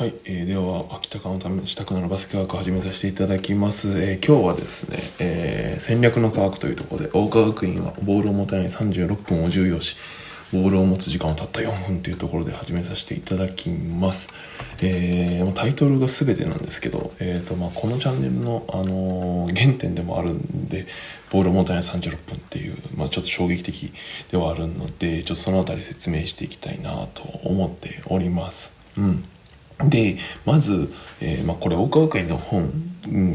はい、えー、では秋田間のためしたくなるバスケ科学を始めさせていただきます、えー今日はですね、えー戦略の科学というところで大川学院はボールを持たない36分を重要視。ボールを持つ時間をたった4分というところで始めさせていただきます、えータイトルが全てなんですけど、えーとまあ、このチャンネルの、あのー原点でもあるんでボールを持たない36分っていう、まあ、ちょっと衝撃的ではあるのでちょっとそのあたり説明していきたいなと思っております。うん。でまず、えーまあ、これ大川学院の本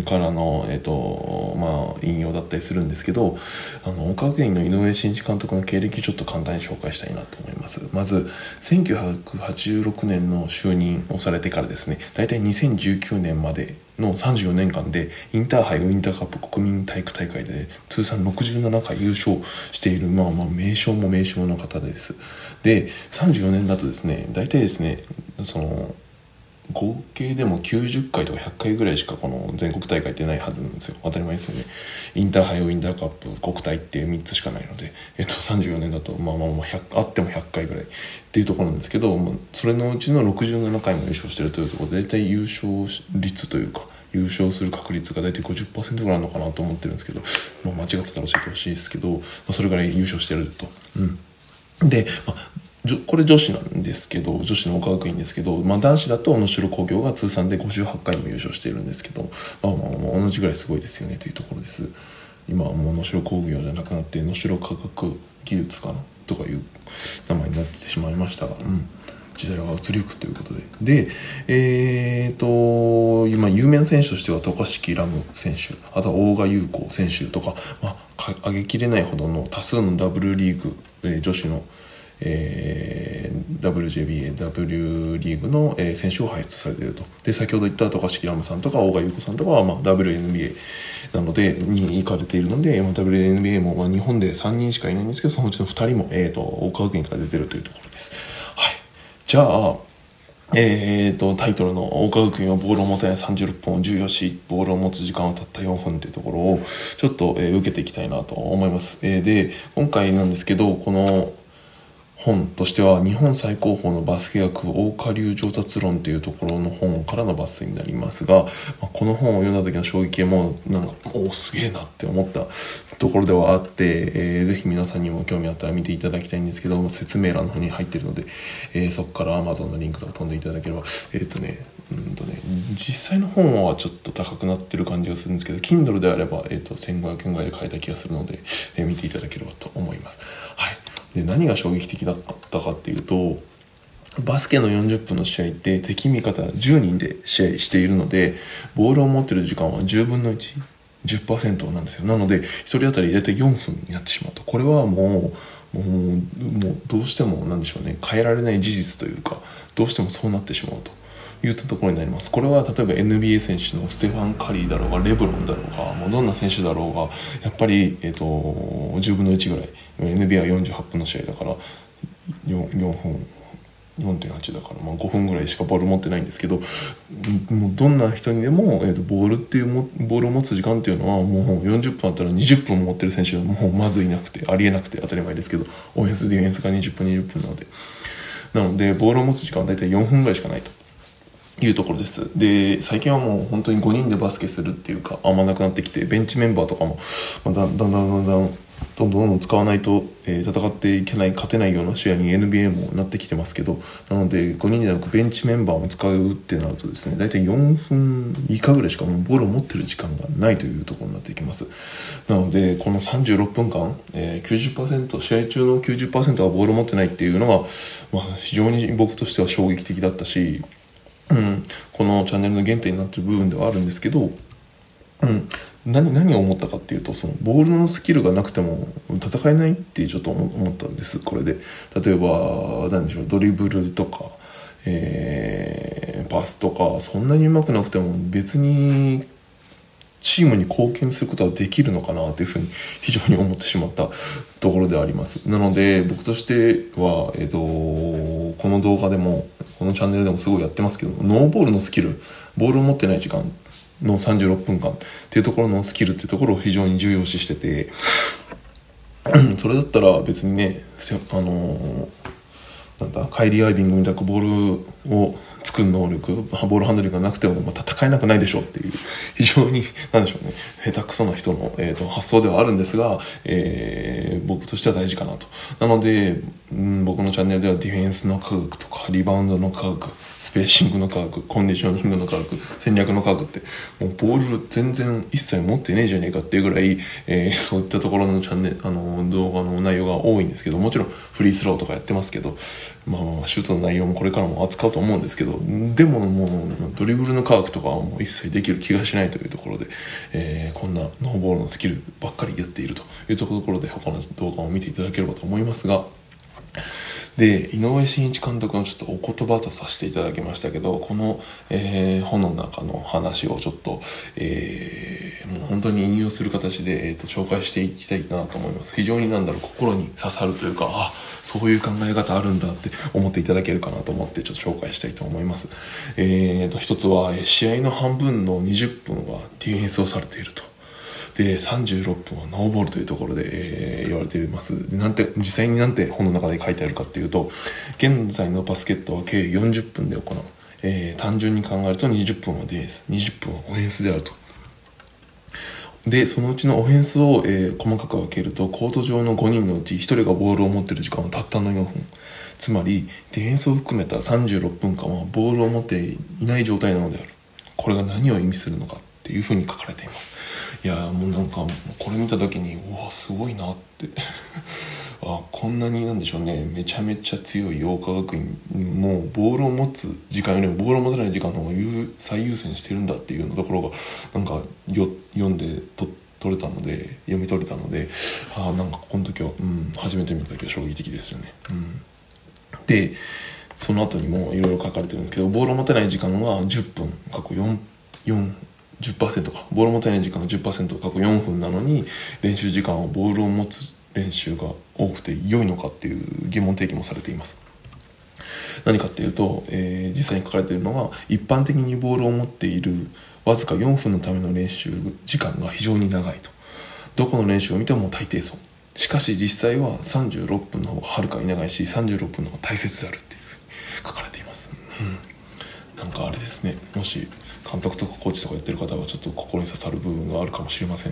からの、えーとまあ、引用だったりするんですけどあの大川学院の井上真一監督の経歴をちょっと簡単に紹介したいなと思います。まず1986年の就任をされてからですね大体2019年までの34年間でインターハイウインターカップ国民体育大会で通算67回優勝している、まあ、まあ名将も名将の方です。で34年だとですね大体ですねその合計でも90回とか100回ぐらいしかこの全国大会ってないはずなんですよ。当たり前ですよね。インターハイウインターカップ国体って3つしかないので、えっと、34年だとまあまあまああっても100回ぐらいっていうところなんですけど、まあ、それのうちの67回も優勝してるというところで大体優勝率というか優勝する確率が大体50%ぐらいあるのかなと思ってるんですけど、まあ、間違ってたら教えてほしいですけど、まあ、それぐらい優勝してると。うん、で、まあこれ女子なんですけど女子の岡学院ですけど、まあ、男子だと能代工業が通算で58回も優勝しているんですけど、まあ、まあまあ同じぐらいすごいですよねというところです。今はもう能代工業じゃなくなって能代科学技術かなとかいう名前になってしまいましたが、うん、時代は移りゆくということで。でえー、と今有名な選手としては渡嘉敷ラム選手あとは大賀優子選手とか、まあ、か挙げきれないほどの多数の W リーグ、えー女子のえー WJBA、W リーグの、えー選手を輩出されていると。で、先ほど言った渡嘉敷ラムさんとか大賀優子さんとかは、まあ、WNBA なので、に行かれているので、まあ、WNBA も、まあ、日本で3人しかいないんですけど、そのうちの2人も、えー、と、大川学院から出てるというところです。はい。じゃあ、えー、とタイトルの「大川学院はボールを持たない36分を重要しボールを持つ時間はたった4分」というところをちょっと、えー受けていきたいなと思います。えーで今回なんですけどこの本としては日本最高峰のバスケ学大下流上達論というところの本からの抜粋になりますが、まこの本を読んだ時の衝撃はもうなんかおすげえなって思ったところではあって、えーぜひ皆さんにも興味あったら見ていただきたいんですけど説明欄の方に入ってるので、えーそこから Amazon のリンクとか飛んでいただければえっ、とねうんとね実際の本はちょっと高くなってる感じがするんですけど Kindle であれば、えー、と1500円ぐらいで買えた気がするので、えー見ていただければと思います。はいで何が衝撃的だったかっていうとバスケの40分の試合って敵味方10人で試合しているのでボールを持ってる時間は10分の1 10%なんですよ。なので1人当たり大体4分になってしまうと。これはもうもうどうしても何でしょうね。変えられない事実というかどうしてもそうなってしまうと。いったところになります。これは例えば NBA 選手のステファン・カリーだろうがレブロンだろうがもうどんな選手だろうがやっぱり、えー、と10分の1ぐらい。NBA は48分の試合だから 4, 4分4.8だから、まあ、5分ぐらいしかボール持ってないんですけどもうどんな人にでも、えー、とボールっていうもボールを持つ時間っていうのはもう40分あったら20分持ってる選手はもうまずいなくてありえなくて当たり前ですけどオフェンスディフェンスが20分20分なので。なのでボールを持つ時間は大体4分ぐらいしかないと。いうところです。で最近はもう本当に5人でバスケするっていうかあんまなくなってきてベンチメンバーとかも、まあ、だんだんだんだんどんどんどんどん使わないと、えー戦っていけない勝てないような試合に NBA もなってきてますけどなので5人でなくベンチメンバーも使うってなるとですね大体4分以下ぐらいしかもうボールを持ってる時間がないというところになっていきます。なのでこの36分間、えー、90%試合中の90%はボールを持ってないっていうのが、まあ、非常に僕としては衝撃的だったしうん、このチャンネルの原点になってる部分ではあるんですけど、うん、何何を思ったかっていうとそのボールのスキルがなくても戦えないってちょっと思ったんです。これで。例えば何でしょうドリブルとか、えーパスとかそんなにうまくなくても別にチームに貢献することはできるのかなというふうに非常に思ってしまったところであります。なので僕としては、えっ、と、この動画でも、このチャンネルでもすごいやってますけど、ノーボールのスキル、ボールを持ってない時間の36分間っていうところのスキルっていうところを非常に重要視してて、それだったら別にね、あのーなんだカイリー・アイビングみたくボールを作る能力、ボールハンドリングがなくても、戦えなくないでしょうっていう、非常に、なんでしょうね、下手くそな人の、えーと、発想ではあるんですが、えー、僕としては大事かなと。なので、うん、僕のチャンネルではディフェンスの科学とか、リバウンドの科学、スペーシングの科学、コンディショニングの科学、戦略の科学って、もうボール全然一切持ってねえじゃねえかっていうぐらい、えー、そういったところのチャンネル、あの、動画の内容が多いんですけど、もちろんフリースローとかやってますけど、まあまあ、シュートの内容もこれからも扱うと思うんですけど、でももう、ドリブルの科学とかはもう一切できる気がしないというところで、えー、こんなノーボールのスキルばっかりやっているというところで、他の動画を見ていただければと思いますが、で、井上真一監督のちょっとお言葉とさせていただきましたけど、この、えー、本の中の話をちょっと、えー、もう本当に引用する形で、えーと、紹介していきたいなと思います。非常になんだろう、心に刺さるというか、あ、そういう考え方あるんだって思っていただけるかなと思ってちょっと紹介したいと思います。えーと、一つは、試合の半分の20分はディフェンスをされていると。で、36分はノーボールというところで、えー、言われています。で、なんて、実際になんて本の中で書いてあるかっていうと、現在のバスケットは計40分で行う。えー、単純に考えると20分はディフェンス、20分はオフェンスであると。で、そのうちのオフェンスを、えー、細かく分けると、コート上の5人のうち1人がボールを持っている時間はたったの4分。つまり、ディフェンスを含めた36分間はボールを持っていない状態なのである。これが何を意味するのかっていうふうに書かれています。いやもうなんかこれ見た時にうわすごいなって あこんなになんでしょうねめちゃめちゃ強い桜花学院もうボールを持つ時間よりもボールを持たない時間の方が最優先してるんだっていうところがなんかよ読んでと取れたので読み取れたのであなんかこの時は、うん、初めて見た時は衝撃的ですよね。うん、でその後にもいろいろ書かれてるんですけどボールを持てない時間は10分過去4 4 10%か。ボールを持たない時間が10%過去4分なのに練習時間をボールを持つ練習が多くて良いのかっていう疑問提起もされています。何かっていうと、えー、実際に書かれているのが一般的にボールを持っているわずか4分のための練習時間が非常に長いと。どこの練習を見ても大抵そう。しかし実際は36分の方がはるかに長いし36分の方が大切であるっていうふうに書かれています、うん、なんかあれですね。もし監督とかコーチとかやってる方はちょっと心に刺さる部分があるかもしれません。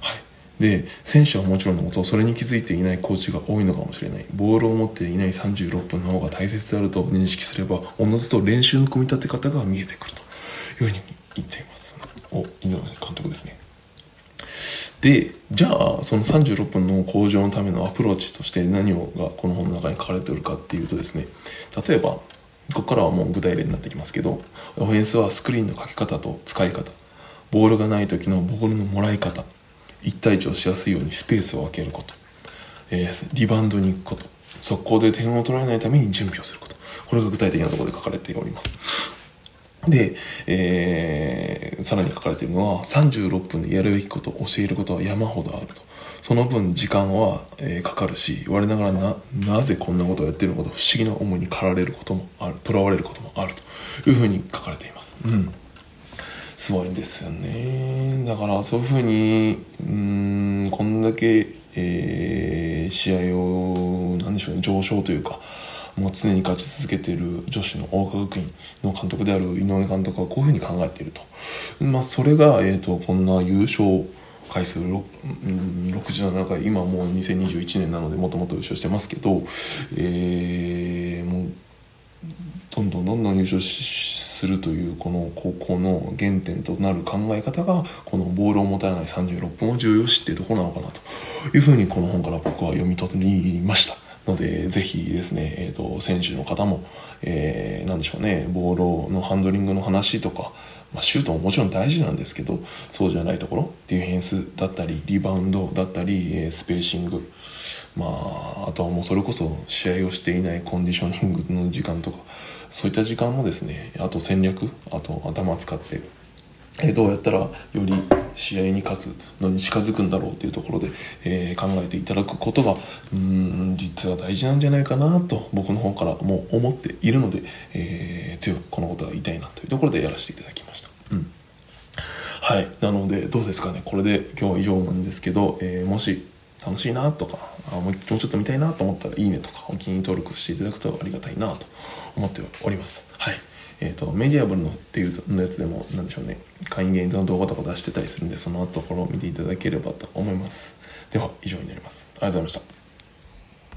はい。で、選手はもちろんのこと、それに気づいていないコーチが多いのかもしれない。ボールを持っていない36分の方が大切であると認識すれば、おのずと練習の組み立て方が見えてくるというふうに言っています。お、井上監督ですね。で、じゃあ、その36分の向上のためのアプローチとして何をがこの本の中に書かれてるかっていうとですね、例えば、ここからはもう具体例になってきますけど、オフェンスはスクリーンのかけ方と使い方、ボールがない時のボールのもらい方、一対一をしやすいようにスペースを分けること、えー、リバウンドに行くこと、速攻で点を取られないために準備をすること。これが具体的なところで書かれております。で、えー、さらに書かれているのは、36分でやるべきこと、教えることは山ほどあると。その分時間は、えー、かかるし、我ながらな、なぜこんなことをやっているのかと不思議な思いに駆られることもある、囚われることもあるというふうに書かれています。うん。すごいんですよね。だからそういうふうに、うん、こんだけ、えー、試合を、なんでしょうね、上昇というか、もう常に勝ち続けている女子の大川学院の監督である井上監督はこういうふうに考えていると。まあ、それが、えっ、ー、と、こんな優勝、回数67回今もう2021年なのでもともと優勝してますけど、えー、もうどんどんどんどん優勝するというこの高校の原点となる考え方がこのボールを持たない36分を重要視っていうところなのかなというふうにこの本から僕は読み取りました。ので、ぜひですね、えっ、ー、と、選手の方も、えー、なんでしょうね、ボールのハンドリングの話とか、まあ、シュートももちろん大事なんですけど、そうじゃないところ、ディフェンスだったり、リバウンドだったり、スペーシング、まあ、あとはもうそれこそ試合をしていないコンディショニングの時間とか、そういった時間もですね、あと戦略、あと頭使って、えどうやったらより試合に勝つのに近づくんだろうというところで、えー、考えていただくことがうん実は大事なんじゃないかなと僕の方からも思っているので、えー、強くこのことが言いたいなというところでやらせていただきました。うんはい。なので、どうですかね。これで今日は以上なんですけど、えー、もし楽しいなとかあもうちょっと見たいなと思ったらいいねとかお気に入り登録していただくとありがたいなと思っておりますはいえーと、メディアブルのっていうのやつでも何でしょうね。会員限定の動画とか出してたりするんでそのところを見ていただければと思います。では以上になります。ありがとうございました。